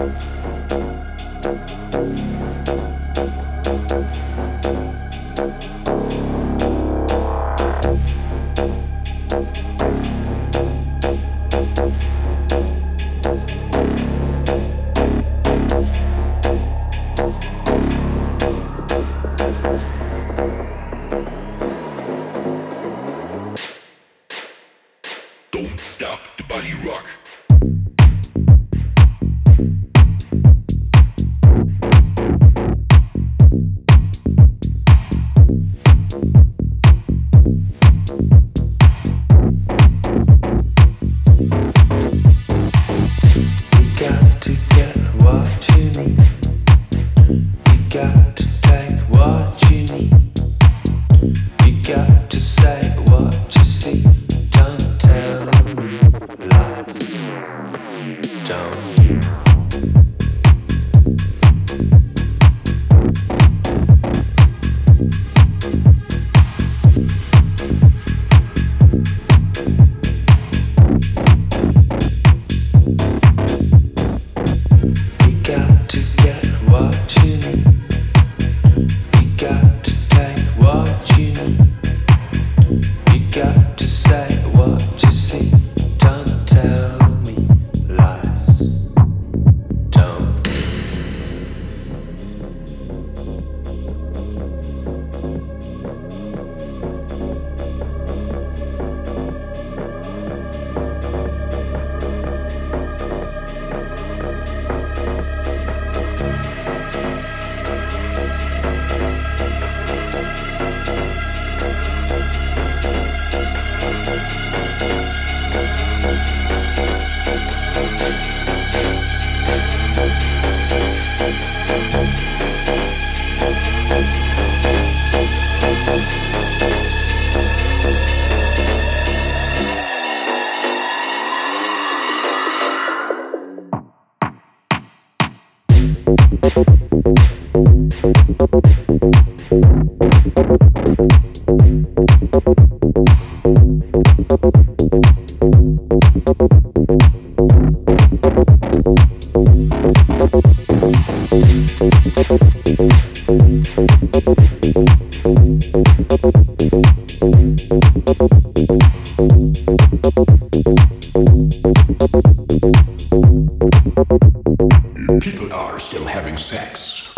Don't stop the body rock. Don't. People are still having sex.